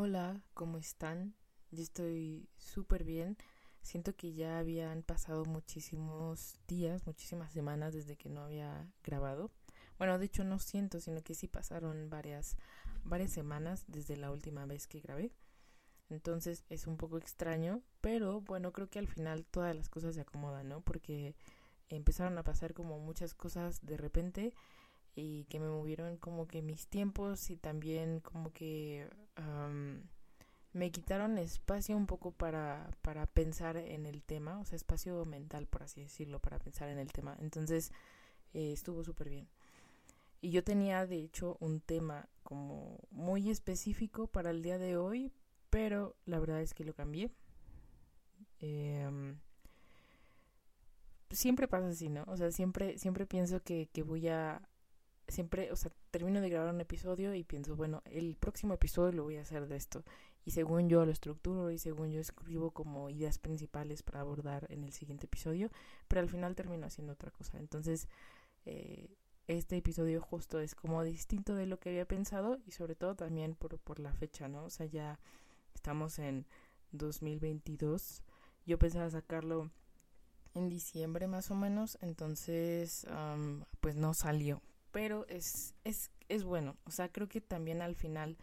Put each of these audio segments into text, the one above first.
Hola, ¿cómo están? Yo estoy súper bien. Siento que ya habían pasado muchísimos días, muchísimas semanas desde que no había grabado. Bueno, de hecho no siento, sino que sí pasaron varias, varias semanas desde la última vez que grabé. Entonces es un poco extraño, pero bueno, creo que al final todas las cosas se acomodan, ¿no? Porque empezaron a pasar como muchas cosas de repente y que me movieron como que mis tiempos y también como que me quitaron espacio un poco para, para pensar en el tema, o sea, espacio mental, por así decirlo, para pensar en el tema. Entonces eh, estuvo súper bien. Y yo tenía, de hecho, un tema como muy específico para el día de hoy, pero la verdad es que lo cambié. Em, siempre pasa así, ¿no? O sea, siempre, siempre pienso que, que voy a siempre, o sea, termino de grabar un episodio y pienso, bueno, el próximo episodio lo voy a hacer de esto. Y según yo lo estructuro y según yo escribo como ideas principales para abordar en el siguiente episodio, pero al final termino haciendo otra cosa. Entonces, eh, este episodio justo es como distinto de lo que había pensado y sobre todo también por, por la fecha, ¿no? O sea, ya estamos en 2022. Yo pensaba sacarlo en diciembre más o menos, entonces pues no salió pero es, es, es bueno. O sea, creo que también al final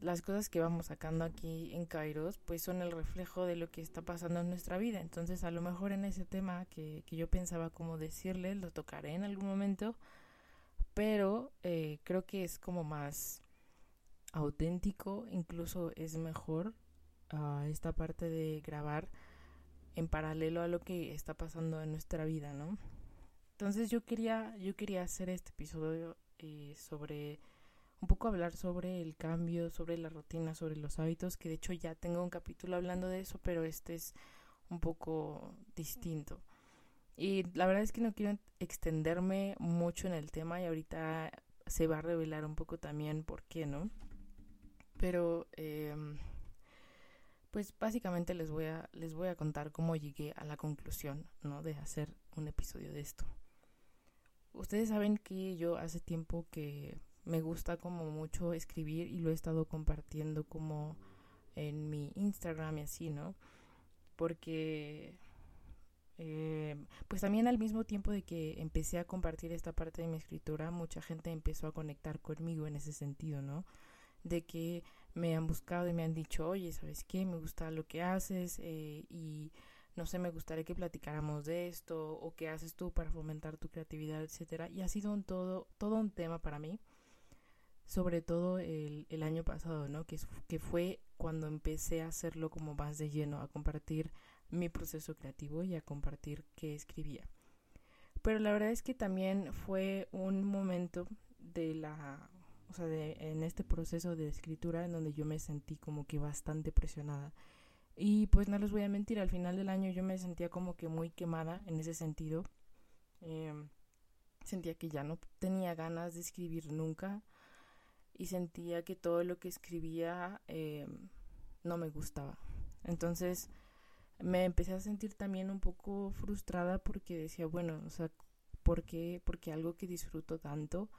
las cosas que vamos sacando aquí en Kairos, pues son el reflejo de lo que está pasando en nuestra vida. Entonces, a lo mejor en ese tema que, que yo pensaba como decirle, lo tocaré en algún momento, pero eh, creo que es como más auténtico, incluso es mejor uh, esta parte de grabar en paralelo a lo que está pasando en nuestra vida, ¿no? Entonces yo quería, yo quería hacer este episodio eh, sobre un poco hablar sobre el cambio, sobre la rutina, sobre los hábitos, que de hecho ya tengo un capítulo hablando de eso, pero este es un poco distinto. Y la verdad es que no quiero extenderme mucho en el tema y ahorita se va a revelar un poco también por qué, ¿no? Pero em, pues básicamente les voy a les voy a contar cómo llegué a la conclusión, ¿no? De hacer un episodio de esto. Ustedes saben que yo hace tiempo que me gusta como mucho escribir y lo he estado compartiendo como en mi Instagram y así, ¿no? Porque eh, pues también al mismo tiempo de que empecé a compartir esta parte de mi escritura, mucha gente empezó a conectar conmigo en ese sentido, ¿no? De que me han buscado y me han dicho, oye, ¿sabes qué? Me gusta lo que haces eh, y no sé, me gustaría que platicáramos de esto o qué haces tú para fomentar tu creatividad, etcétera. Y ha sido un todo, todo un tema para mí, sobre todo el, año pasado, ¿no? Que, que fue cuando empecé a hacerlo como más de lleno, a compartir mi proceso creativo y a compartir qué escribía. Pero la verdad es que también fue un momento de la, o sea, de, en este proceso de escritura en donde yo me sentí como que bastante presionada y pues no les voy a mentir, al final del año yo me sentía como que muy quemada en ese sentido. Em, sentía que ya no tenía ganas de escribir nunca y sentía que todo lo que escribía em, no me gustaba. Entonces me empecé a sentir también un poco frustrada porque decía, bueno, o sea, ¿por qué? Porque algo que disfruto tanto,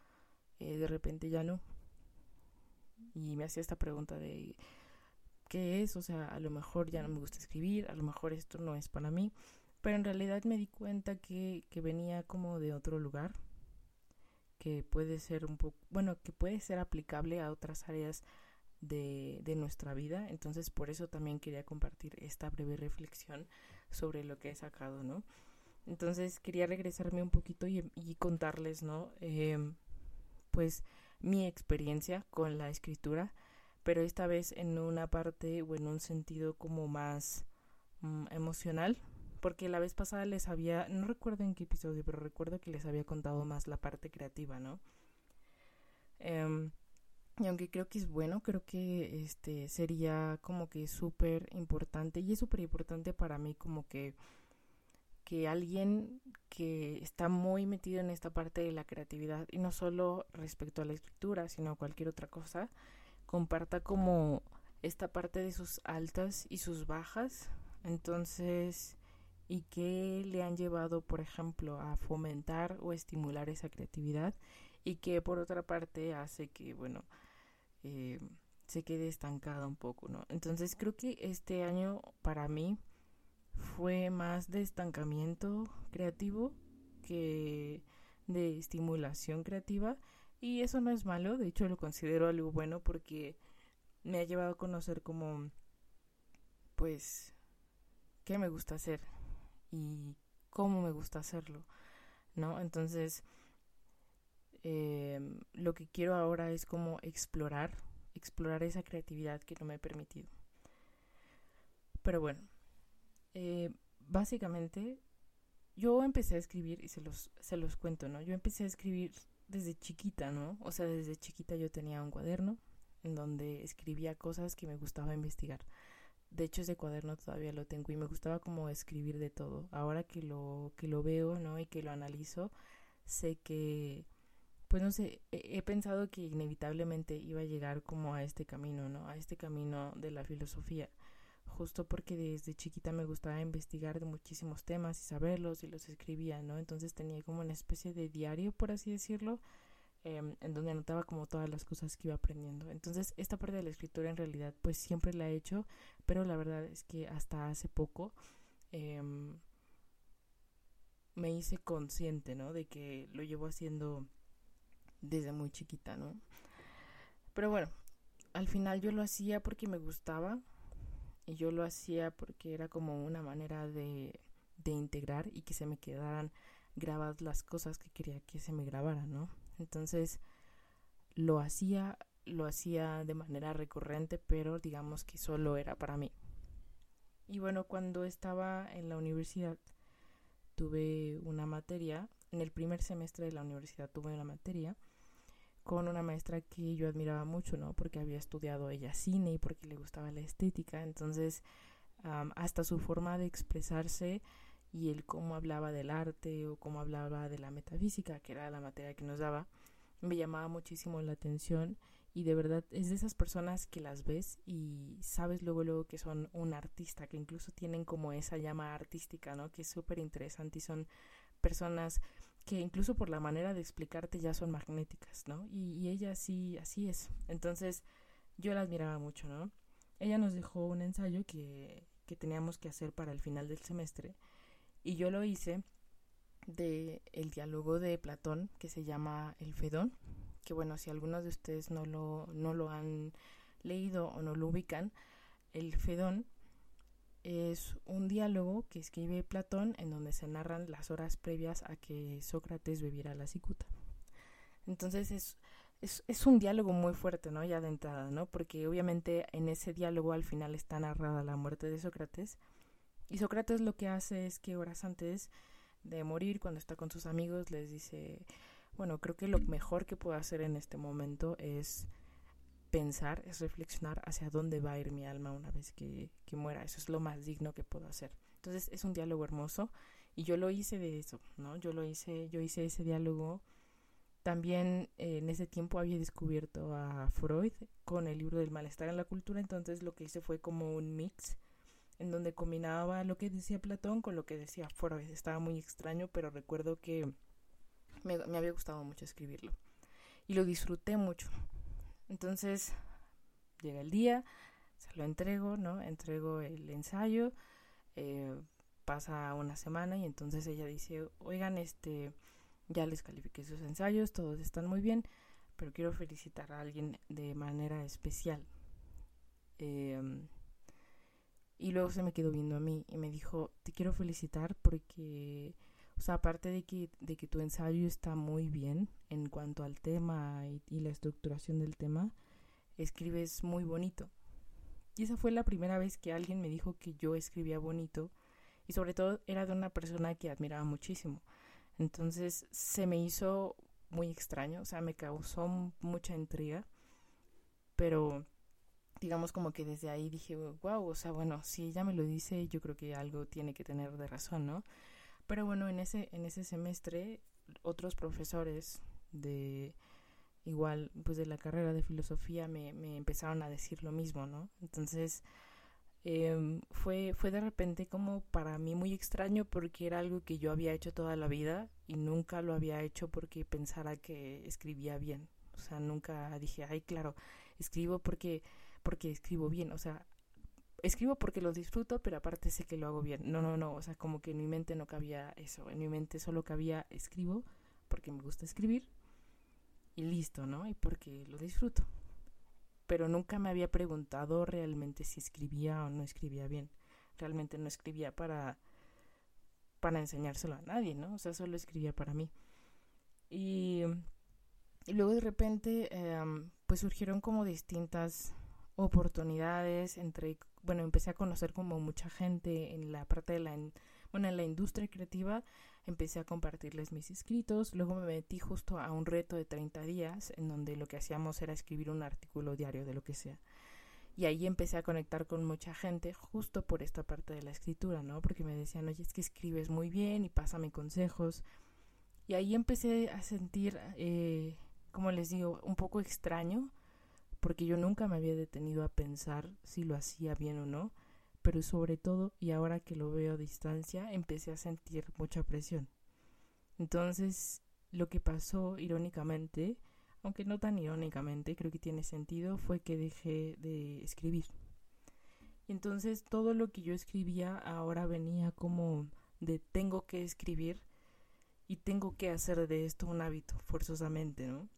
eh, de repente ya no. Y me hacía esta pregunta de qué es, o sea, a lo mejor ya no me gusta escribir, a lo mejor esto no es para mí, pero en realidad me di cuenta que, que venía como de otro lugar, que puede ser un poco, bueno, que puede ser aplicable a otras áreas de, de nuestra vida, entonces por eso también quería compartir esta breve reflexión sobre lo que he sacado, ¿no? Entonces quería regresarme un poquito y, contarles, ¿no? Eh, pues mi experiencia con la escritura pero esta vez en una parte o en un sentido como más mm, emocional, porque la vez pasada les había, no recuerdo en qué episodio, pero recuerdo que les había contado más la parte creativa, ¿no? Em, y aunque creo que es bueno, creo que este sería como que súper importante y es súper importante para mí como que que alguien que está muy metido en esta parte de la creatividad y no solo respecto a la escritura, sino cualquier otra cosa, comparta como esta parte de sus altas y sus bajas. Entonces, ¿y qué le han llevado, por ejemplo, a fomentar o estimular esa creatividad? Y que por otra parte hace que, bueno, eh, se quede estancada un poco, ¿no? Entonces creo que este año para mí fue más de estancamiento creativo que de estimulación creativa y eso no es malo, de hecho lo considero algo bueno porque me ha llevado a conocer como pues qué me gusta hacer y cómo me gusta hacerlo, ¿no? Entonces em, lo que quiero ahora es como explorar, explorar esa creatividad que no me he permitido. Pero bueno, eh, básicamente yo empecé a escribir y se los, se los cuento, ¿no? Yo empecé a escribir desde chiquita, ¿no? O sea, desde chiquita yo tenía un cuaderno en donde escribía cosas que me gustaba investigar. De hecho, ese cuaderno todavía lo tengo y me gustaba como escribir de todo. Ahora que lo, que lo veo, ¿no? Y que lo analizo, sé que, pues no sé, he, he pensado que inevitablemente iba a llegar como a este camino, ¿no? A este camino de la filosofía justo porque desde chiquita me gustaba investigar de muchísimos temas y saberlos y los escribía, ¿no? Entonces tenía como una especie de diario, por así decirlo, em, en donde anotaba como todas las cosas que iba aprendiendo. Entonces esta parte de la escritura en realidad pues siempre la he hecho, pero la verdad es que hasta hace poco em, me hice consciente, ¿no? De que lo llevo haciendo desde muy chiquita, ¿no? Pero bueno, al final yo lo hacía porque me gustaba, y yo lo hacía porque era como una manera de, de integrar y que se me quedaran grabadas las cosas que quería que se me grabaran, ¿no? Entonces lo hacía, lo hacía de manera recurrente, pero digamos que solo era para mí. Y bueno, cuando estaba en la universidad tuve una materia, en el primer semestre de la universidad tuve una materia con una maestra que yo admiraba mucho, ¿no? Porque había estudiado ella cine y porque le gustaba la estética. Entonces, hasta su forma de expresarse y el cómo hablaba del arte o cómo hablaba de la metafísica, que era la materia que nos daba, me llamaba muchísimo la atención y de verdad es de esas personas que las ves y sabes luego luego que son un artista, que incluso tienen como esa llama artística, ¿no? Que es súper interesante y son personas que incluso por la manera de explicarte ya son magnéticas, ¿no? Y, ella sí, así es. Entonces yo la admiraba mucho, ¿no? Ella nos dejó un ensayo que, que teníamos que hacer para el final del semestre y yo lo hice de el diálogo de Platón que se llama El Fedón, que bueno, si algunos de ustedes no lo, no lo han leído o no lo ubican, el Fedón es un diálogo que escribe Platón en donde se narran las horas previas a que Sócrates bebiera la cicuta. Entonces es, es, es, un diálogo muy fuerte, ¿no? Ya de entrada, ¿no? Porque obviamente en ese diálogo al final está narrada la muerte de Sócrates. Y Sócrates lo que hace es que horas antes de morir, cuando está con sus amigos, les dice, bueno, creo que lo mejor que puedo hacer en este momento es pensar, es reflexionar hacia dónde va a ir mi alma una vez que, muera. Eso es lo más digno que puedo hacer. Entonces es un diálogo hermoso y yo lo hice de eso, ¿no? Yo lo hice, yo hice ese diálogo. También eh, en ese tiempo había descubierto a Freud con el libro del malestar en la cultura, entonces lo que hice fue como un mix en donde combinaba lo que decía Platón con lo que decía Freud. Estaba muy extraño, pero recuerdo que me, me había gustado mucho escribirlo y lo disfruté mucho. Entonces llega el día, se lo entrego, ¿no? Entrego el ensayo, eh, pasa una semana y entonces ella dice, oigan, este, ya les califiqué sus ensayos, todos están muy bien, pero quiero felicitar a alguien de manera especial. Em, y luego se me quedó viendo a mí y me dijo, te quiero felicitar porque, sea, aparte de que, de que tu ensayo está muy bien en cuanto al tema y la estructuración del tema, escribes muy bonito. Y esa fue la primera vez que alguien me dijo que yo escribía bonito y sobre todo era de una persona que admiraba muchísimo. Entonces se me hizo muy extraño, o sea, me causó mucha intriga, pero digamos como que desde ahí dije, wow, o sea, bueno, si ella me lo dice, yo creo que algo tiene que tener de razón, ¿no? Pero bueno, en ese, en ese semestre otros profesores de igual pues de la carrera de filosofía me, me empezaron a decir lo mismo, ¿no? Entonces eh, fue, fue de repente como para mí muy extraño porque era algo que yo había hecho toda la vida y nunca lo había hecho porque pensara que escribía bien. O sea, nunca dije, ay, claro, escribo porque porque escribo bien, o sea, escribo porque lo disfruto, pero aparte sé que lo hago bien. No, no, no, o sea, como que en mi mente no cabía eso, en mi mente solo cabía escribo porque me gusta escribir y listo, ¿no? Y porque lo disfruto. Pero nunca me había preguntado realmente si escribía o no escribía bien. Realmente no escribía para para enseñárselo a nadie, ¿no? O sea, solo escribía para mí. Y, luego de repente, em, pues surgieron como distintas oportunidades entre, bueno, empecé a conocer como mucha gente en la parte de la, bueno, en la industria creativa, empecé a compartirles mis escritos, luego me metí justo a un reto de 30 días en donde lo que hacíamos era escribir un artículo diario de lo que sea. Y ahí empecé a conectar con mucha gente justo por esta parte de la escritura, ¿no? Porque me decían, oye, es que escribes muy bien y pásame consejos. Y ahí empecé a sentir, eh, como les digo, un poco extraño, porque yo nunca me había detenido a pensar si lo hacía bien o no, pero sobre todo, y ahora que lo veo a distancia, empecé a sentir mucha presión. Entonces, lo que pasó, irónicamente, aunque no tan irónicamente, creo que tiene sentido, fue que dejé de escribir. Y entonces todo lo que yo escribía ahora venía como de tengo que escribir y tengo que hacer de esto un hábito, forzosamente, ¿no?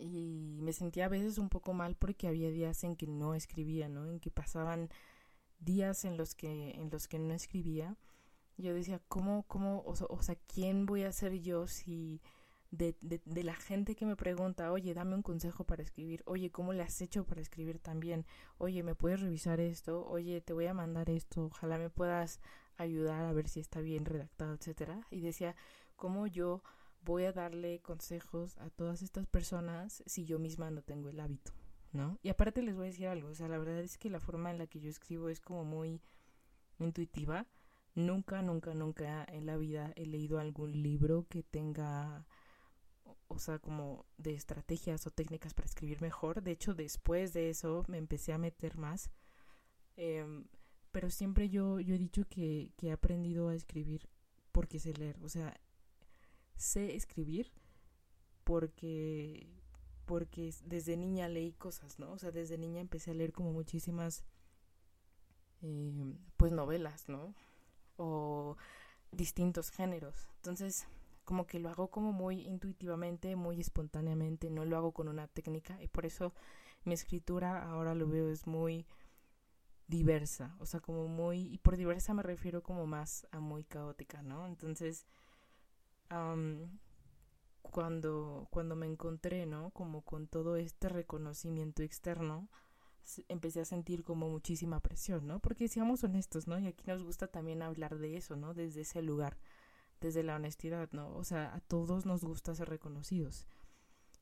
Y me sentía a veces un poco mal porque había días en que no escribía, ¿no? En que pasaban días en los que, en los que no escribía. Yo decía, ¿cómo, cómo, o, o sea, quién voy a ser yo si de, de, la gente que me pregunta, oye, dame un consejo para escribir, oye, ¿cómo le has hecho para escribir también? Oye, ¿me puedes revisar esto? Oye, te voy a mandar esto, ojalá me puedas ayudar a ver si está bien redactado, etcétera. Y decía, ¿cómo yo voy a darle consejos a todas estas personas si yo misma no tengo el hábito? ¿No? Y aparte les voy a decir algo, o sea, la verdad es que la forma en la que yo escribo es como muy intuitiva. Nunca, nunca, nunca en la vida he leído algún libro que tenga o sea, como de estrategias o técnicas para escribir mejor. De hecho, después de eso me empecé a meter más. Em, pero siempre yo, yo he dicho que, que he aprendido a escribir porque sé leer. O sea, sé escribir porque porque desde niña leí cosas, ¿no? O sea, desde niña empecé a leer como muchísimas, eh, pues novelas, ¿no? O distintos géneros. Entonces, como que lo hago como muy intuitivamente, muy espontáneamente, no lo hago con una técnica y por eso mi escritura ahora lo veo es muy diversa, o sea, como muy, y por diversa me refiero como más a muy caótica, ¿no? Entonces, cuando, cuando me encontré, ¿no? Como con todo este reconocimiento externo, empecé a sentir como muchísima presión, ¿no? Porque seamos honestos, ¿no? Y aquí nos gusta también hablar de eso, ¿no? Desde ese lugar desde la honestidad, ¿no? O sea, a todos nos gusta ser reconocidos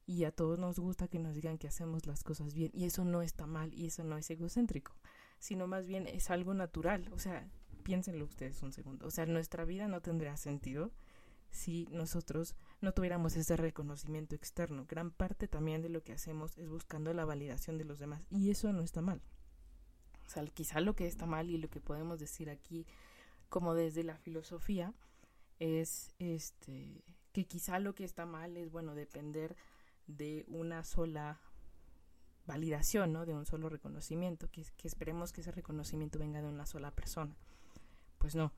y a todos nos gusta que nos digan que hacemos las cosas bien y eso no está mal y eso no es egocéntrico, sino más bien es algo natural, o sea, piénsenlo ustedes un segundo, o sea, nuestra vida no tendría sentido si nosotros no tuviéramos ese reconocimiento externo. Gran parte también de lo que hacemos es buscando la validación de los demás y eso no está mal. O sea, quizá lo que está mal y lo que podemos decir aquí como desde la filosofía es este que quizá lo que está mal es bueno depender de una sola validación, ¿no? De un solo reconocimiento, que, que esperemos que ese reconocimiento venga de una sola persona. Pues no,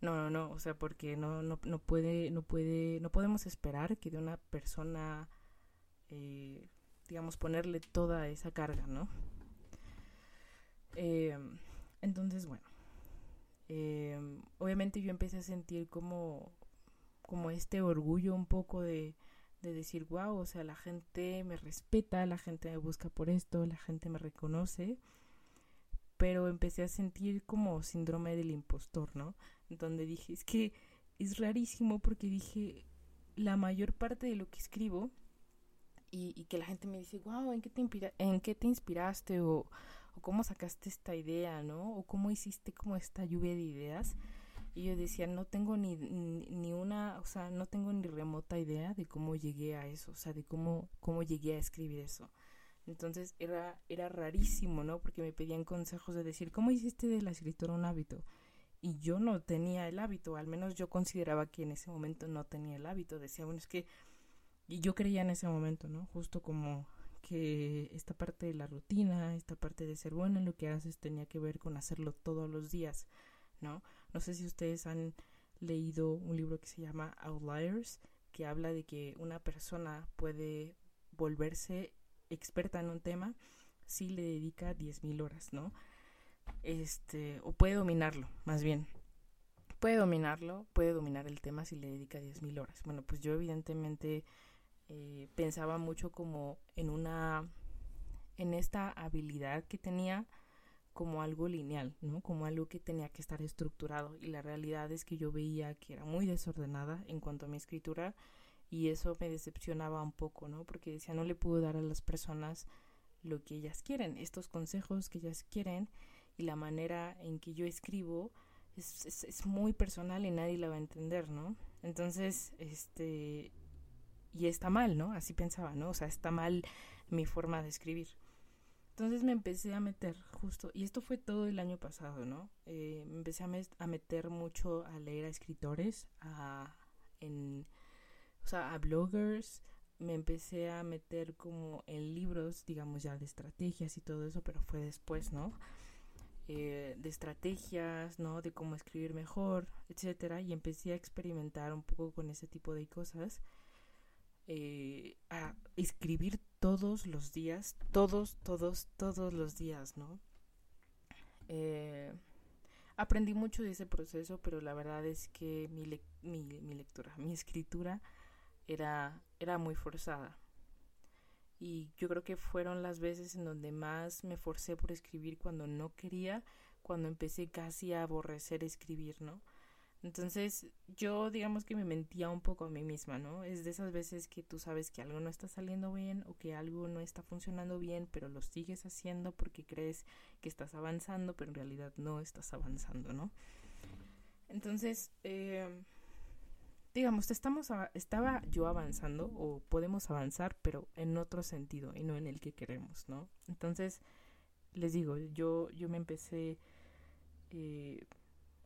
no, no, no, o sea, porque no, no, no puede, no puede, no podemos esperar que de una persona, eh, digamos, ponerle toda esa carga, ¿no? Eh, entonces, bueno, eh, obviamente yo empecé a sentir como, como este orgullo un poco de, de decir, wow, o sea, la gente me respeta, la gente me busca por esto, la gente me reconoce, pero empecé a sentir como síndrome del impostor, ¿no? Donde dije, es que es rarísimo porque dije, la mayor parte de lo que escribo y, que la gente me dice, wow, ¿en qué te, ¿en qué te inspiraste? O, cómo sacaste esta idea, ¿no? O cómo hiciste como esta lluvia de ideas. Y yo decía, no tengo ni, ni, una, o sea, no tengo ni remota idea de cómo llegué a eso, o sea, de cómo, cómo llegué a escribir eso. Entonces era, era rarísimo, ¿no? Porque me pedían consejos de decir, ¿cómo hiciste de la escritura un hábito? Y yo no tenía el hábito, al menos yo consideraba que en ese momento no tenía el hábito. Decía, bueno, es que... Y yo creía en ese momento, ¿no? Justo como que esta parte de la rutina, esta parte de ser bueno en lo que haces tenía que ver con hacerlo todos los días, ¿no? No sé si ustedes han leído un libro que se llama Outliers, que habla de que una persona puede volverse experta en un tema si le dedica 10.000 horas, ¿no? Este, o puede dominarlo, más bien. Puede dominarlo, puede dominar el tema si le dedica 10.000 horas. Bueno, pues yo evidentemente eh, pensaba mucho como en una, en esta habilidad que tenía como algo lineal, ¿no? Como algo que tenía que estar estructurado. Y la realidad es que yo veía que era muy desordenada en cuanto a mi escritura y eso me decepcionaba un poco, ¿no? Porque decía, no le puedo dar a las personas lo que ellas quieren, estos consejos que ellas quieren y la manera en que yo escribo es, es, muy personal y nadie la va a entender, ¿no? Entonces, este, y está mal, ¿no? Así pensaba, ¿no? O sea, está mal mi forma de escribir. Entonces me empecé a meter justo, y esto fue todo el año pasado, ¿no? Eh, me empecé a, a, meter mucho a leer a escritores, a, en, o sea, a bloggers, me empecé a meter como en libros, digamos ya de estrategias y todo eso, pero fue después, ¿no? Eh, de estrategias, ¿no? De cómo escribir mejor, etcétera, y empecé a experimentar un poco con ese tipo de cosas, eh, a escribir todos los días, todos, todos, todos los días, ¿no? Eh, aprendí mucho de ese proceso, pero la verdad es que mi, mi, mi lectura, mi escritura era, era muy forzada. Y yo creo que fueron las veces en donde más me forcé por escribir cuando no quería, cuando empecé casi a aborrecer escribir, ¿no? Entonces yo digamos que me mentía un poco a mí misma, ¿no? Es de esas veces que tú sabes que algo no está saliendo bien o que algo no está funcionando bien, pero lo sigues haciendo porque crees que estás avanzando, pero en realidad no estás avanzando, ¿no? Entonces, eh, digamos, estamos estaba yo avanzando o podemos avanzar, pero en otro sentido y no en el que queremos, ¿no? Entonces, les digo, yo, yo me empecé eh,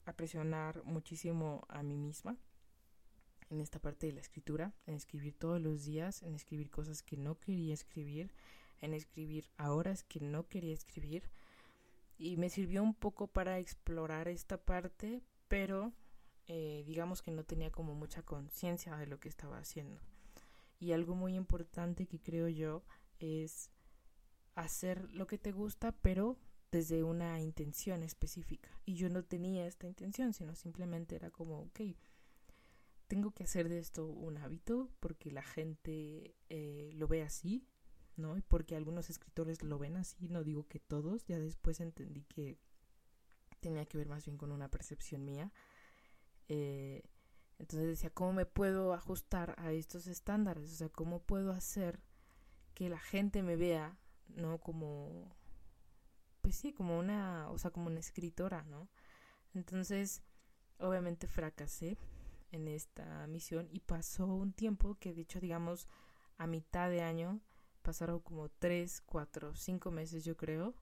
a presionar muchísimo a mí misma en esta parte de la escritura, en escribir todos los días, en escribir cosas que no quería escribir, en escribir a horas que no quería escribir. Y me sirvió un poco para explorar esta parte, pero eh, digamos que no tenía como mucha conciencia de lo que estaba haciendo. Y algo muy importante que creo yo es hacer lo que te gusta, pero desde una intención específica. Y yo no tenía esta intención, sino simplemente era como, ok, tengo que hacer de esto un hábito porque la gente eh, lo ve así, ¿no? Y porque algunos escritores lo ven así, no digo que todos, ya después entendí que tenía que ver más bien con una percepción mía eh, entonces decía, ¿cómo me puedo ajustar a estos estándares? O sea, ¿cómo puedo hacer que la gente me vea, ¿no? Como, pues sí, como una, o sea, como una escritora, ¿no? Entonces, obviamente fracasé en esta misión y pasó un tiempo que, de hecho, digamos, a mitad de año, pasaron como tres, cuatro, cinco meses, yo creo,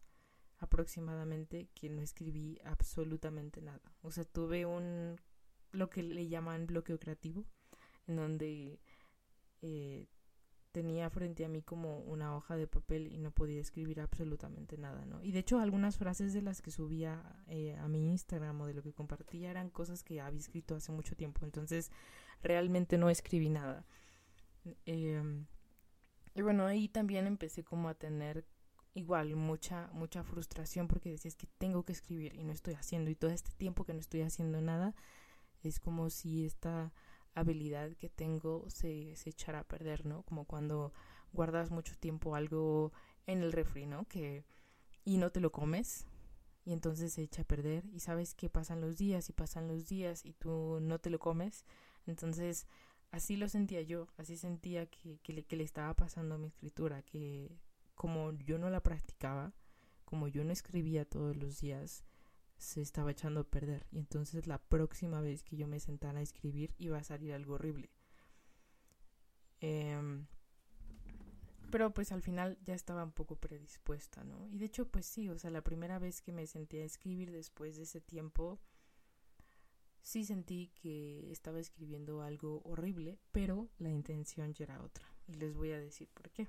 aproximadamente, que no escribí absolutamente nada. O sea, tuve un lo que le llaman bloqueo creativo, en donde eh, tenía frente a mí como una hoja de papel y no podía escribir absolutamente nada, ¿no? Y de hecho algunas frases de las que subía eh, a mi Instagram o de lo que compartía eran cosas que había escrito hace mucho tiempo, entonces realmente no escribí nada. Em, y bueno, ahí también empecé como a tener igual mucha mucha frustración porque decía es que tengo que escribir y no estoy haciendo y todo este tiempo que no estoy haciendo nada es como si esta habilidad que tengo se, se echara a perder, ¿no? Como cuando guardas mucho tiempo algo en el refri, ¿no? Que, y no te lo comes y entonces se echa a perder y sabes que pasan los días y pasan los días y tú no te lo comes. Entonces así lo sentía yo, así sentía que, que, le, que le estaba pasando a mi escritura, que como yo no la practicaba, como yo no escribía todos los días, se estaba echando a perder y entonces la próxima vez que yo me sentara a escribir iba a salir algo horrible. Em, pero pues al final ya estaba un poco predispuesta, ¿no? Y de hecho pues sí, o sea, la primera vez que me senté a escribir después de ese tiempo, sí sentí que estaba escribiendo algo horrible, pero la intención ya era otra. Y les voy a decir por qué.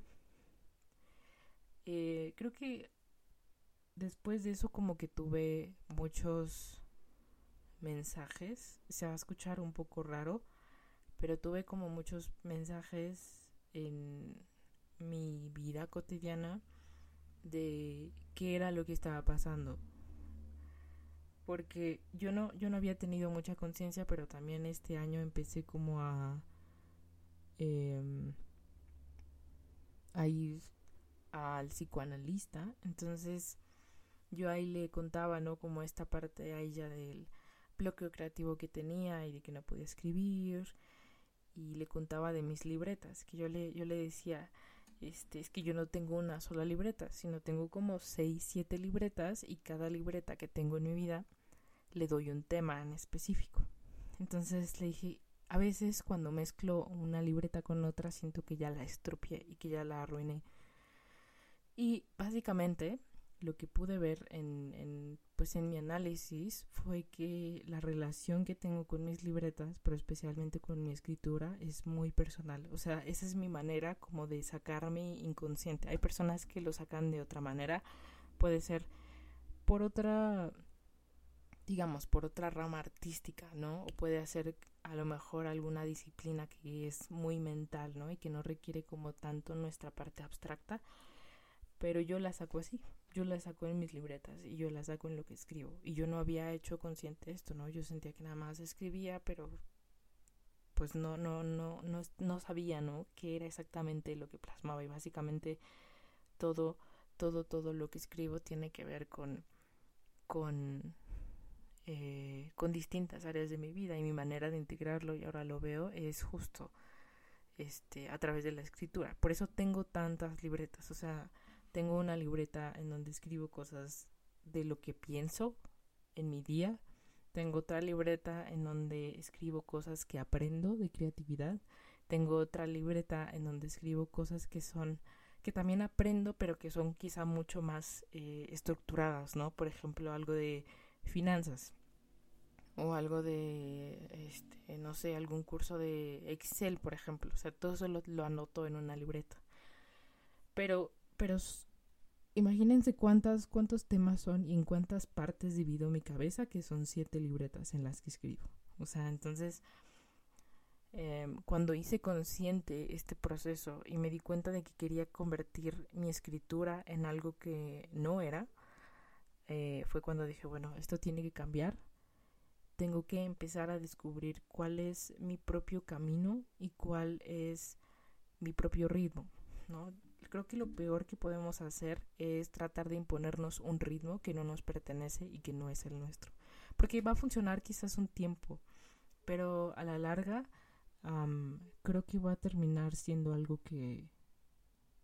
eh, creo que después de eso como que tuve muchos mensajes, se va a escuchar un poco raro, pero tuve como muchos mensajes en mi vida cotidiana de qué era lo que estaba pasando. Porque yo no, yo no había tenido mucha conciencia, pero también este año empecé como a, eh, a ir al psicoanalista. Entonces yo ahí le contaba, ¿no? Como esta parte a ella del bloqueo creativo que tenía y de que no podía escribir. Y le contaba de mis libretas, que yo le, yo le decía, este, es que yo no tengo una sola libreta, sino tengo como seis, siete libretas y cada libreta que tengo en mi vida le doy un tema en específico. Entonces le dije, a veces cuando mezclo una libreta con otra siento que ya la estropié y que ya la arruiné. Y básicamente lo que pude ver en, en, pues en mi análisis fue que la relación que tengo con mis libretas, pero especialmente con mi escritura, es muy personal. O sea, esa es mi manera como de sacar mi inconsciente. Hay personas que lo sacan de otra manera. Puede ser por otra, digamos, por otra rama artística, ¿no? O puede ser a lo mejor alguna disciplina que es muy mental, ¿no? Y que no requiere como tanto nuestra parte abstracta. Pero yo la saco así yo la saco en mis libretas y yo la saco en lo que escribo. Y yo no había hecho consciente esto, ¿no? Yo sentía que nada más escribía, pero pues no, no, no, no, no sabía, ¿no? Qué era exactamente lo que plasmaba. Y básicamente todo, todo, todo lo que escribo tiene que ver con, con, eh, con distintas áreas de mi vida. Y mi manera de integrarlo, y ahora lo veo, es justo este, a través de la escritura. Por eso tengo tantas libretas. O sea, tengo una libreta en donde escribo cosas de lo que pienso en mi día. Tengo otra libreta en donde escribo cosas que aprendo de creatividad. Tengo otra libreta en donde escribo cosas que son que también aprendo, pero que son quizá mucho más eh, estructuradas, ¿no? Por ejemplo, algo de finanzas o algo de, este, no sé, algún curso de Excel, por ejemplo. O sea, todo eso lo, lo anoto en una libreta. Pero pero imagínense cuántas, cuántos temas son y en cuántas partes divido mi cabeza, que son siete libretas en las que escribo. O sea, entonces, em, cuando hice consciente este proceso y me di cuenta de que quería convertir mi escritura en algo que no era, eh, fue cuando dije, bueno, esto tiene que cambiar. Tengo que empezar a descubrir cuál es mi propio camino y cuál es mi propio ritmo, ¿no? Creo que lo peor que podemos hacer es tratar de imponernos un ritmo que no nos pertenece y que no es el nuestro. Porque va a funcionar quizás un tiempo, pero a la larga creo que va a terminar siendo algo que,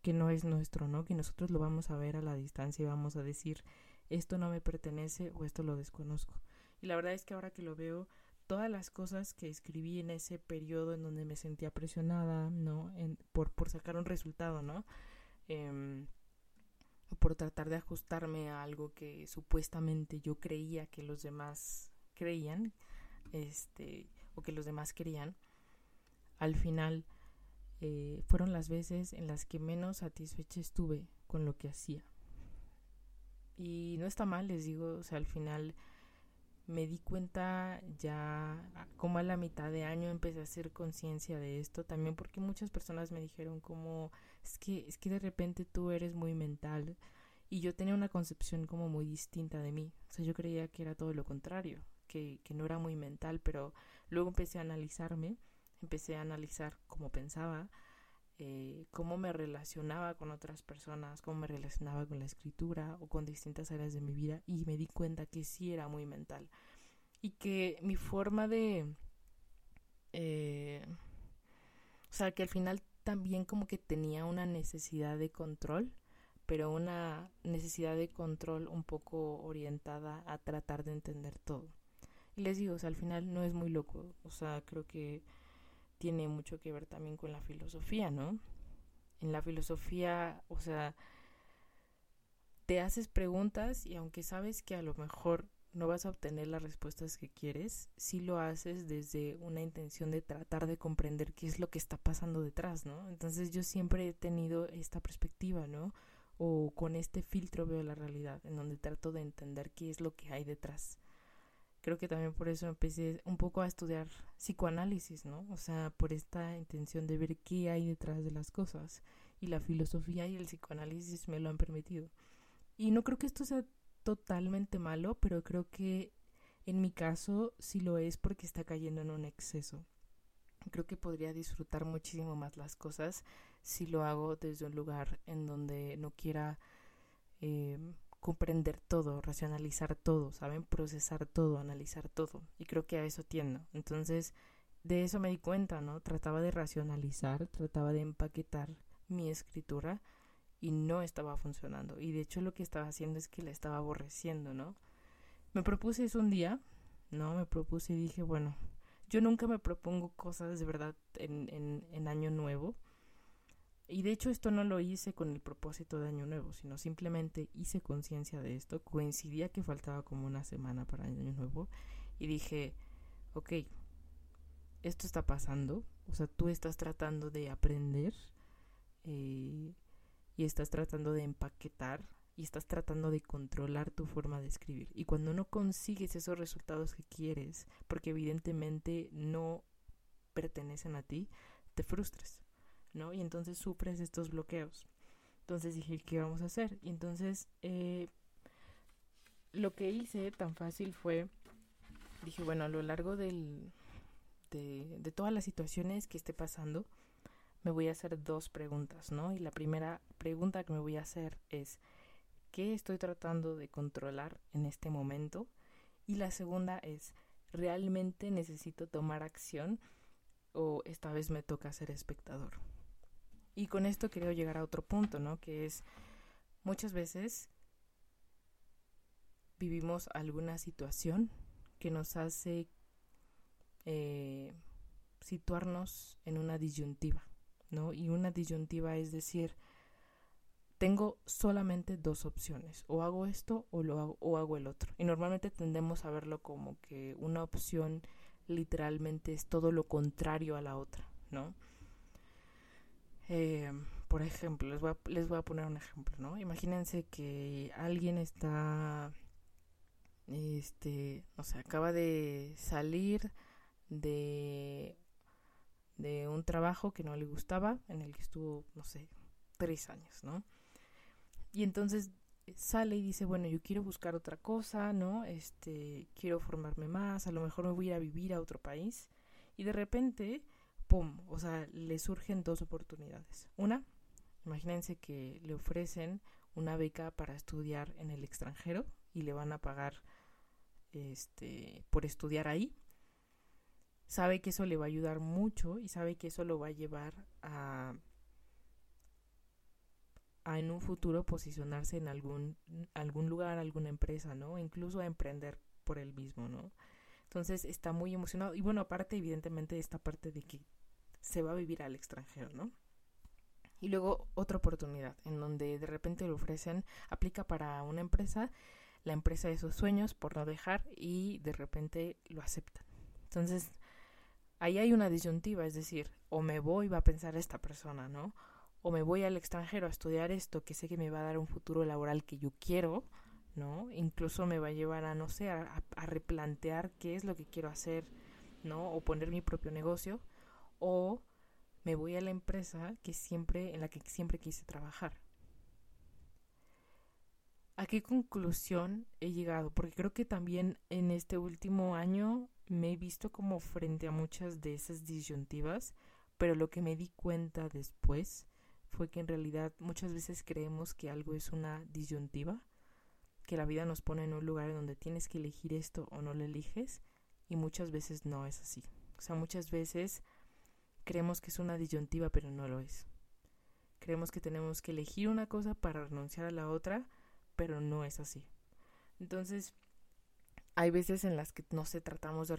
que no es nuestro, ¿no? Que nosotros lo vamos a ver a la distancia y vamos a decir, esto no me pertenece o esto lo desconozco. Y la verdad es que ahora que lo veo, todas las cosas que escribí en ese periodo en donde me sentía presionada, ¿no? En, por, por sacar un resultado, ¿no? Eh, por tratar de ajustarme a algo que supuestamente yo creía que los demás creían, este, o que los demás querían, al final eh, fueron las veces en las que menos satisfecha estuve con lo que hacía. Y no está mal, les digo, o sea, al final me di cuenta ya como a la mitad de año empecé a hacer conciencia de esto también porque muchas personas me dijeron como es que es que de repente tú eres muy mental y yo tenía una concepción como muy distinta de mí. O sea yo creía que era todo lo contrario que, que no era muy mental pero luego empecé a analizarme empecé a analizar cómo pensaba eh, cómo me relacionaba con otras personas, cómo me relacionaba con la escritura o con distintas áreas de mi vida y me di cuenta que sí era muy mental y que mi forma de... Eh, o sea, que al final también como que tenía una necesidad de control, pero una necesidad de control un poco orientada a tratar de entender todo. Y les digo, o sea, al final no es muy loco, o sea, creo que tiene mucho que ver también con la filosofía, ¿no? En la filosofía, o sea, te haces preguntas y aunque sabes que a lo mejor no vas a obtener las respuestas que quieres, sí lo haces desde una intención de tratar de comprender qué es lo que está pasando detrás, ¿no? Entonces yo siempre he tenido esta perspectiva, ¿no? o con este filtro veo la realidad, en donde trato de entender qué es lo que hay detrás. Creo que también por eso empecé un poco a estudiar psicoanálisis, ¿no? O sea, por esta intención de ver qué hay detrás de las cosas. Y la filosofía y el psicoanálisis me lo han permitido. Y no creo que esto sea totalmente malo, pero creo que en mi caso sí lo es porque está cayendo en un exceso. Creo que podría disfrutar muchísimo más las cosas si lo hago desde un lugar en donde no quiera eh, comprender todo, racionalizar todo, ¿saben? Procesar todo, analizar todo. Y creo que a eso tiendo. Entonces, de eso me di cuenta, ¿no? Trataba de racionalizar, trataba de empaquetar mi escritura y no estaba funcionando. Y de hecho lo que estaba haciendo es que la estaba aborreciendo, ¿no? Me propuse eso un día, ¿no? Me propuse y dije, bueno, yo nunca me propongo cosas de verdad en, en, en Año Nuevo. Y de hecho esto no lo hice con el propósito de Año Nuevo, sino simplemente hice conciencia de esto. Coincidía que faltaba como una semana para Año Nuevo y dije, ok, esto está pasando, o sea, tú estás tratando de aprender eh, y estás tratando de empaquetar y estás tratando de controlar tu forma de escribir. Y cuando no consigues esos resultados que quieres, porque evidentemente no pertenecen a ti, te frustras, ¿no? Y entonces sufres estos bloqueos. Entonces dije, ¿qué vamos a hacer? Y entonces eh, lo que hice tan fácil fue, dije, bueno, a lo largo del, de, de todas las situaciones que esté pasando, me voy a hacer dos preguntas, ¿no? Y la primera pregunta que me voy a hacer es, ¿qué estoy tratando de controlar en este momento? Y la segunda es, ¿realmente necesito tomar acción o esta vez me toca ser espectador? Y con esto quiero llegar a otro punto, ¿no? Que es, muchas veces vivimos alguna situación que nos hace eh, situarnos en una disyuntiva, ¿no? Y una disyuntiva es decir, tengo solamente dos opciones, o hago esto o lo hago, o hago el otro. Y normalmente tendemos a verlo como que una opción literalmente es todo lo contrario a la otra, ¿no? Eh, por ejemplo, les voy, a, les voy a poner un ejemplo, ¿no? Imagínense que alguien está, este, o sea, acaba de salir de, de un trabajo que no le gustaba, en el que estuvo, no sé, tres años, ¿no? Y entonces sale y dice, bueno, yo quiero buscar otra cosa, ¿no? Este, quiero formarme más, a lo mejor me voy a ir a vivir a otro país. Y de repente ¡pum! O sea, le surgen dos oportunidades. Una, imagínense que le ofrecen una beca para estudiar en el extranjero y le van a pagar este por estudiar ahí. Sabe que eso le va a ayudar mucho y sabe que eso lo va a llevar a, a en un futuro posicionarse en algún algún lugar, alguna empresa, ¿no? Incluso a emprender por él mismo, ¿no? Entonces está muy emocionado. Y bueno, aparte, evidentemente, esta parte de que se va a vivir al extranjero, ¿no? Y luego otra oportunidad en donde de repente le ofrecen, aplica para una empresa, la empresa de sus sueños por no dejar y de repente lo aceptan. Entonces, ahí hay una disyuntiva, es decir, o me voy, va a pensar esta persona, ¿no? O me voy al extranjero a estudiar esto que sé que me va a dar un futuro laboral que yo quiero, ¿no? Incluso me va a llevar a, no sé, a, a replantear qué es lo que quiero hacer, ¿no? O poner mi propio negocio o me voy a la empresa que siempre en la que siempre quise trabajar. ¿A qué conclusión he llegado? Porque creo que también en este último año me he visto como frente a muchas de esas disyuntivas, pero lo que me di cuenta después fue que en realidad muchas veces creemos que algo es una disyuntiva, que la vida nos pone en un lugar en donde tienes que elegir esto o no lo eliges, y muchas veces no es así. O sea, muchas veces Creemos que es una disyuntiva, pero no lo es. Creemos que tenemos que elegir una cosa para renunciar a la otra, pero no es así. Entonces, hay veces en las que no se tratamos de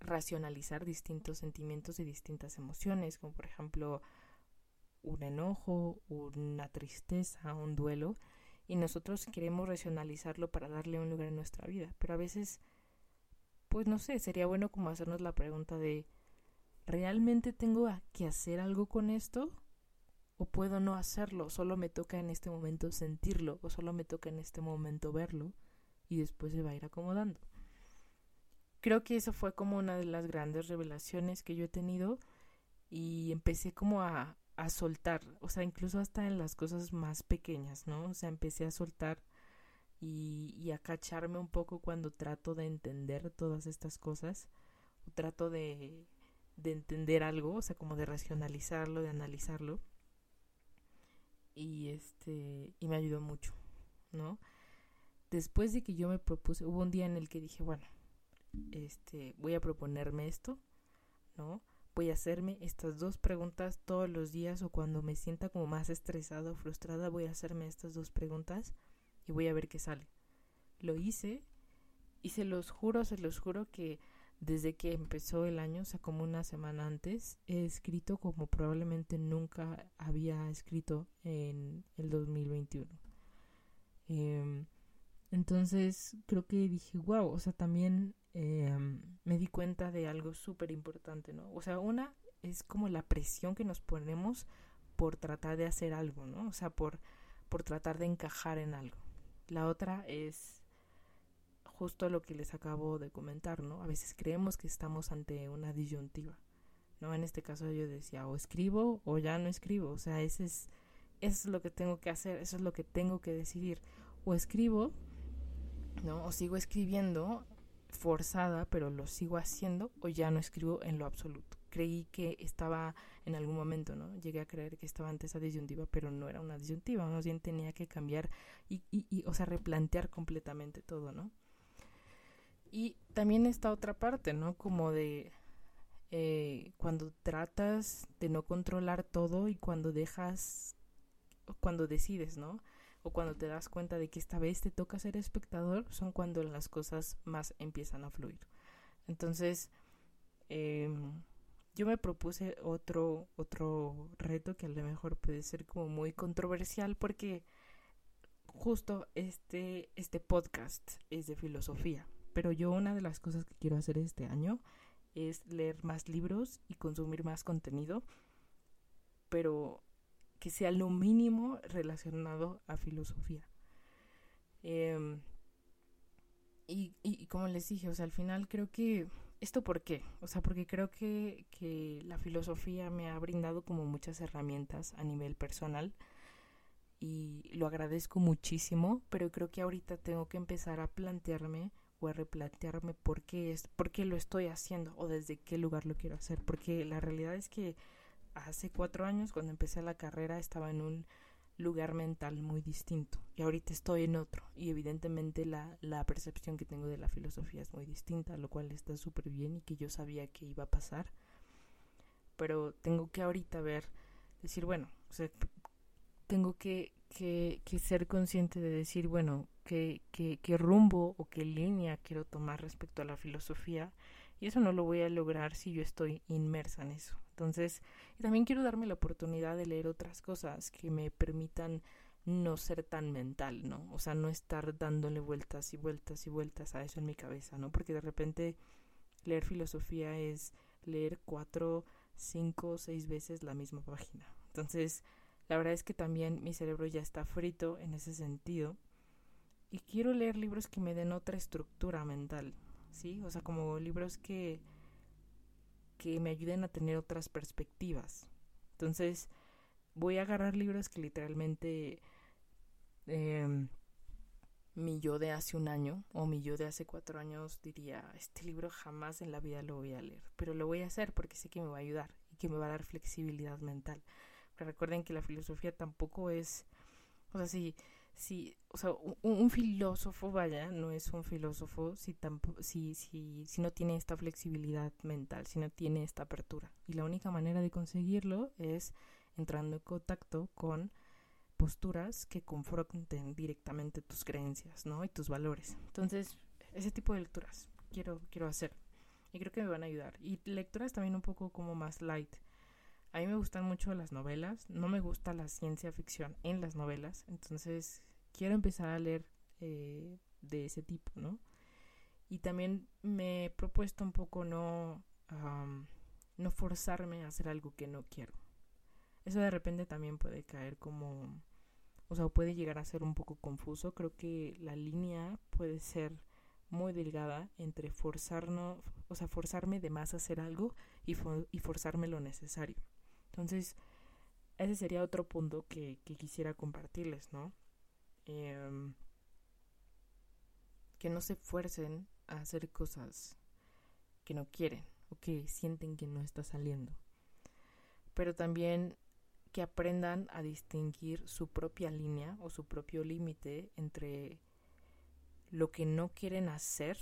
racionalizar distintos sentimientos y distintas emociones, como por ejemplo un enojo, una tristeza, un duelo, y nosotros queremos racionalizarlo para darle un lugar en nuestra vida. Pero a veces, pues no sé, sería bueno como hacernos la pregunta de ¿realmente tengo que hacer algo con esto? o puedo no hacerlo, solo me toca en este momento sentirlo o solo me toca en este momento verlo y después se va a ir acomodando. Creo que eso fue como una de las grandes revelaciones que yo he tenido y empecé como a, a soltar, o sea, incluso hasta en las cosas más pequeñas, ¿no? O sea, empecé a soltar y, y a cacharme un poco cuando trato de entender todas estas cosas o trato de, de entender algo, o sea, como de racionalizarlo, de analizarlo y este y me ayudó mucho, ¿no? Después de que yo me propuse, hubo un día en el que dije, bueno, este, voy a proponerme esto, ¿no? Voy a hacerme estas dos preguntas todos los días o cuando me sienta como más estresada o frustrada, voy a hacerme estas dos preguntas y voy a ver qué sale. Lo hice y se los juro, se los juro que desde que empezó el año, o sea, como una semana antes, he escrito como probablemente nunca había escrito en el 2021. Em, entonces creo que dije, wow, o sea, también em, me di cuenta de algo súper importante, ¿no? O sea, una es como la presión que nos ponemos por tratar de hacer algo, ¿no? O sea, por, por tratar de encajar en algo. La otra es justo lo que les acabo de comentar, ¿no? A veces creemos que estamos ante una disyuntiva, ¿no? En este caso yo decía, o escribo o ya no escribo, o sea, ese es, eso es lo que tengo que hacer, eso es lo que tengo que decidir, o escribo, ¿no? O sigo escribiendo forzada, pero lo sigo haciendo, o ya no escribo en lo absoluto. Creí que estaba en algún momento, ¿no? Llegué a creer que estaba ante esa disyuntiva, pero no era una disyuntiva, más bien tenía que cambiar y, y, y o sea, replantear completamente todo, ¿no? Y también esta otra parte, ¿no? Como de eh, cuando tratas de no controlar todo y cuando dejas, cuando decides, ¿no? O cuando te das cuenta de que esta vez te toca ser espectador, son cuando las cosas más empiezan a fluir. Entonces, eh, yo me propuse otro, otro reto que a lo mejor puede ser como muy controversial porque justo este, este podcast es de filosofía. Pero yo una de las cosas que quiero hacer este año es leer más libros y consumir más contenido, pero que sea lo mínimo relacionado a filosofía. Eh, y, y, y, como les dije, o sea, al final creo que... ¿Esto por qué? O sea, porque creo que, que la filosofía me ha brindado como muchas herramientas a nivel personal y lo agradezco muchísimo, pero creo que ahorita tengo que empezar a plantearme o a replantearme por qué, es, por qué lo estoy haciendo o desde qué lugar lo quiero hacer. Porque la realidad es que hace cuatro años, cuando empecé la carrera, estaba en un lugar mental muy distinto y ahorita estoy en otro y evidentemente la, la percepción que tengo de la filosofía es muy distinta, lo cual está súper bien y que yo sabía que iba a pasar. Pero tengo que ahorita ver, decir, bueno, o sea, tengo que, que, que ser consciente de decir, bueno, qué, qué, qué rumbo o qué línea quiero tomar respecto a la filosofía y eso no lo voy a lograr si yo estoy inmersa en eso. Entonces, también quiero darme la oportunidad de leer otras cosas que me permitan no ser tan mental, ¿no? O sea, no estar dándole vueltas y vueltas y vueltas a eso en mi cabeza, ¿no? Porque de repente leer filosofía es leer cuatro, cinco, seis veces la misma página. Entonces, la verdad es que también mi cerebro ya está frito en ese sentido y quiero leer libros que me den otra estructura mental, ¿sí? O sea, como libros que, que me ayuden a tener otras perspectivas. Entonces, voy a agarrar libros que literalmente eh, mi yo de hace un año o mi yo de hace cuatro años diría, este libro jamás en la vida lo voy a leer, pero lo voy a hacer porque sé que me va a ayudar y que me va a dar flexibilidad mental. Pero recuerden que la filosofía tampoco es, o sea, si si, o sea, un, filósofo, vaya, no es un filósofo si, si, si, si no tiene esta flexibilidad mental, si no tiene esta apertura. Y la única manera de conseguirlo es entrando en contacto con posturas que confronten directamente tus creencias, ¿no? Y tus valores. Entonces, ese tipo de lecturas quiero, quiero hacer. Y creo que me van a ayudar. Y lecturas también un poco como más light. A mí me gustan mucho las novelas, no me gusta la ciencia ficción en las novelas, entonces quiero empezar a leer eh, de ese tipo, ¿no? Y también me he propuesto un poco no, um, no forzarme a hacer algo que no quiero. Eso de repente también puede caer como, o sea, puede llegar a ser un poco confuso. Creo que la línea puede ser muy delgada entre forzarnos, o sea, forzarme de más a hacer algo y, y forzarme lo necesario. Entonces, ese sería otro punto que, quisiera compartirles, ¿no? Em, que no se fuercen a hacer cosas que no quieren o que sienten que no está saliendo. Pero también que aprendan a distinguir su propia línea o su propio límite entre lo que no quieren hacer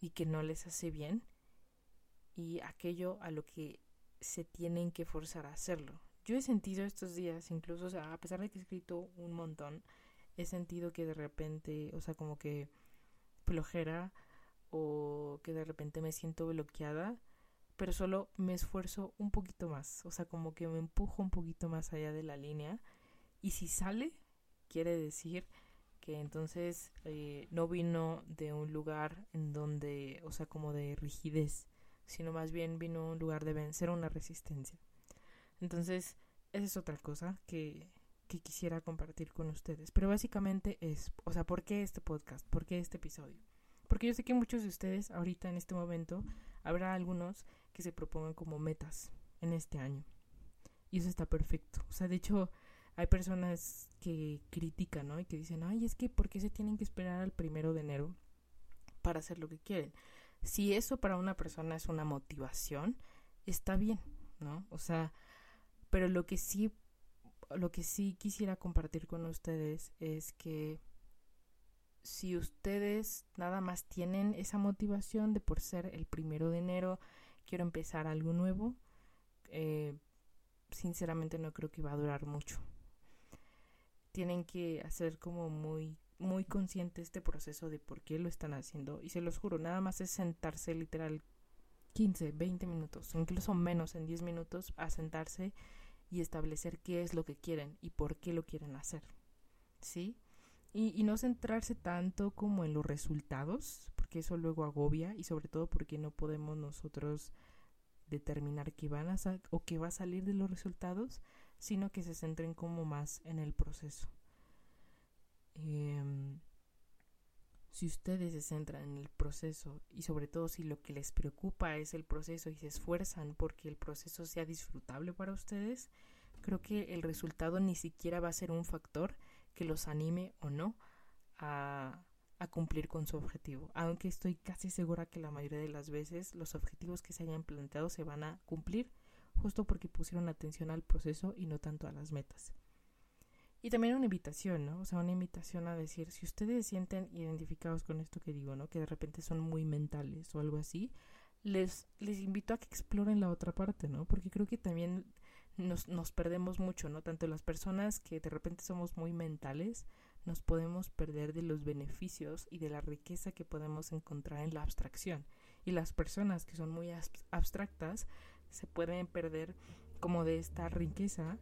y que no les hace bien y aquello a lo que se tienen que forzar a hacerlo. Yo he sentido estos días, incluso, o sea, a pesar de que he escrito un montón, he sentido que de repente, o sea, como que flojera o que de repente me siento bloqueada, pero solo me esfuerzo un poquito más, o sea, como que me empujo un poquito más allá de la línea y si sale, quiere decir que entonces eh, no vino de un lugar en donde, o sea, como de rigidez, sino más bien vino un lugar de vencer una resistencia. Entonces, esa es otra cosa que, que quisiera compartir con ustedes. Pero básicamente es, o sea, ¿por qué este podcast? ¿Por qué este episodio? Porque yo sé que muchos de ustedes ahorita en este momento habrá algunos que se propongan como metas en este año. Y eso está perfecto. O sea, de hecho, hay personas que critican, ¿no? Y que dicen, ay, es que ¿por qué se tienen que esperar al primero de enero para hacer lo que quieren? Si eso para una persona es una motivación, está bien, ¿no? O sea, pero lo que sí lo que sí quisiera compartir con ustedes es que si ustedes nada más tienen esa motivación de por ser el primero de enero, quiero empezar algo nuevo, eh, sinceramente no creo que va a durar mucho. Tienen que hacer como muy muy consciente este proceso de por qué lo están haciendo y se los juro, nada más es sentarse literal 15, 20 minutos, incluso menos en 10 minutos a sentarse y establecer qué es lo que quieren y por qué lo quieren hacer. ¿Sí? Y, y, no centrarse tanto como en los resultados, porque eso luego agobia y sobre todo porque no podemos nosotros determinar qué van a o qué va a salir de los resultados, sino que se centren como más en el proceso. Eh, si ustedes se centran en el proceso y sobre todo si lo que les preocupa es el proceso y se esfuerzan porque el proceso sea disfrutable para ustedes, creo que el resultado ni siquiera va a ser un factor que los anime o no a, a cumplir con su objetivo. Aunque estoy casi segura que la mayoría de las veces los objetivos que se hayan planteado se van a cumplir justo porque pusieron atención al proceso y no tanto a las metas. Y también una invitación, ¿no? O sea, una invitación a decir, si ustedes se sienten identificados con esto que digo, ¿no? Que de repente son muy mentales o algo así, les, les invito a que exploren la otra parte, ¿no? Porque creo que también nos, nos perdemos mucho, ¿no? Tanto las personas que de repente somos muy mentales, nos podemos perder de los beneficios y de la riqueza que podemos encontrar en la abstracción. Y las personas que son muy abstractas se pueden perder como de esta riqueza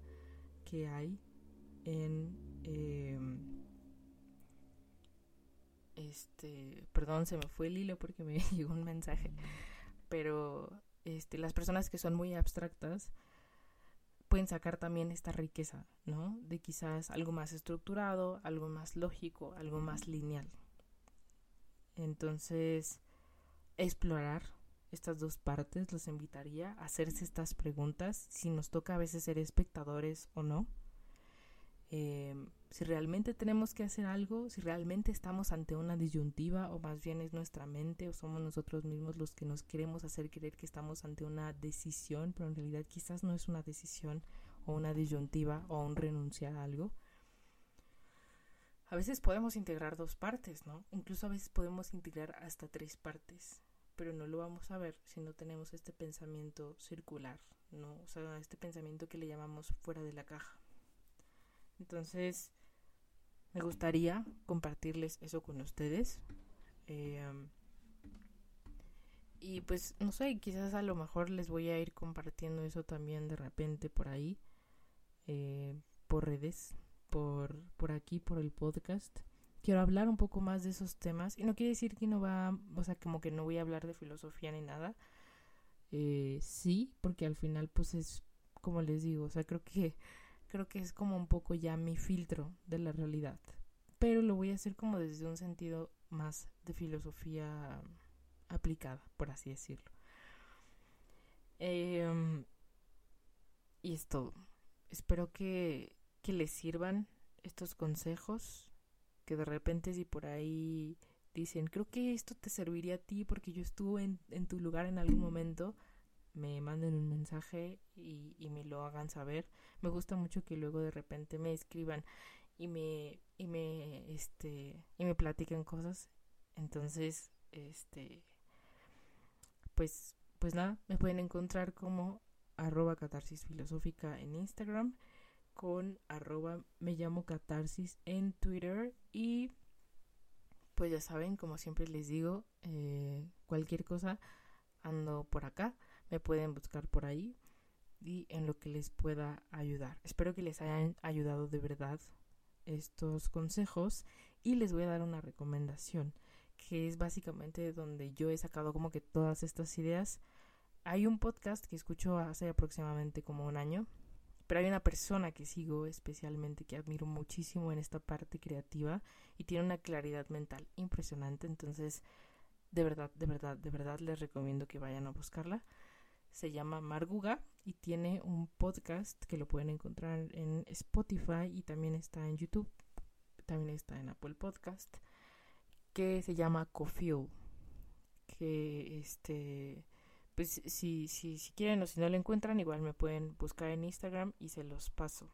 que hay en em, este perdón se me fue el hilo porque me llegó un mensaje pero este las personas que son muy abstractas pueden sacar también esta riqueza no de quizás algo más estructurado algo más lógico algo más lineal. Entonces explorar estas dos partes los invitaría a hacerse estas preguntas si nos toca a veces ser espectadores o no eh, si realmente tenemos que hacer algo, si realmente estamos ante una disyuntiva o más bien es nuestra mente o somos nosotros mismos los que nos queremos hacer creer que estamos ante una decisión, pero en realidad quizás no es una decisión o una disyuntiva o un renunciar a algo. A veces podemos integrar dos partes, ¿no? Incluso a veces podemos integrar hasta tres partes, pero no lo vamos a ver si no tenemos este pensamiento circular, ¿no? O sea, este pensamiento que le llamamos fuera de la caja. Entonces, me gustaría compartirles eso con ustedes. Em, y pues, no sé, quizás a lo mejor les voy a ir compartiendo eso también de repente por ahí, eh, por redes, por, por aquí, por el podcast. Quiero hablar un poco más de esos temas. Y no quiere decir que no va, o sea, como que no voy a hablar de filosofía ni nada. Eh, sí, porque al final pues es como les digo, o sea, creo que creo que es como un poco ya mi filtro de la realidad. Pero lo voy a hacer como desde un sentido más de filosofía aplicada, por así decirlo. Em, y es todo. Espero que, les sirvan estos consejos. Que de repente si por ahí dicen, creo que esto te serviría a ti porque yo estuve en tu lugar en algún momento me manden un mensaje y, y, me lo hagan saber. Me gusta mucho que luego de repente me escriban y me y me este y me platiquen cosas. Entonces, este pues pues nada, me pueden encontrar como arroba catarsis filosófica en Instagram con arroba me llamo catarsis en Twitter y pues ya saben, como siempre les digo, eh, cualquier cosa ando por acá me pueden buscar por ahí y en lo que les pueda ayudar. Espero que les hayan ayudado de verdad estos consejos y les voy a dar una recomendación que es básicamente donde yo he sacado como que todas estas ideas. Hay un podcast que escucho hace aproximadamente como un año, pero hay una persona que sigo especialmente que admiro muchísimo en esta parte creativa y tiene una claridad mental impresionante, entonces de verdad, de verdad, de verdad les recomiendo que vayan a buscarla se llama Marguga y tiene un podcast que lo pueden encontrar en Spotify y también está en YouTube, también está en Apple Podcast, que se llama Cofuel. Que este, pues si, si, si quieren o si no lo encuentran, igual me pueden buscar en Instagram y se los paso.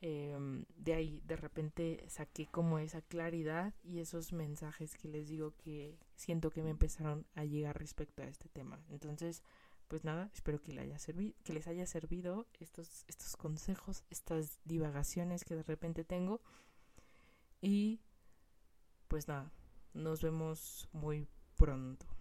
Em, de ahí de repente saqué como esa claridad y esos mensajes que les digo que siento que me empezaron a llegar respecto a este tema. Entonces, pues nada, espero que, le haya que les haya servido estos, estos consejos, estas divagaciones que de repente tengo. Y pues nada, nos vemos muy pronto.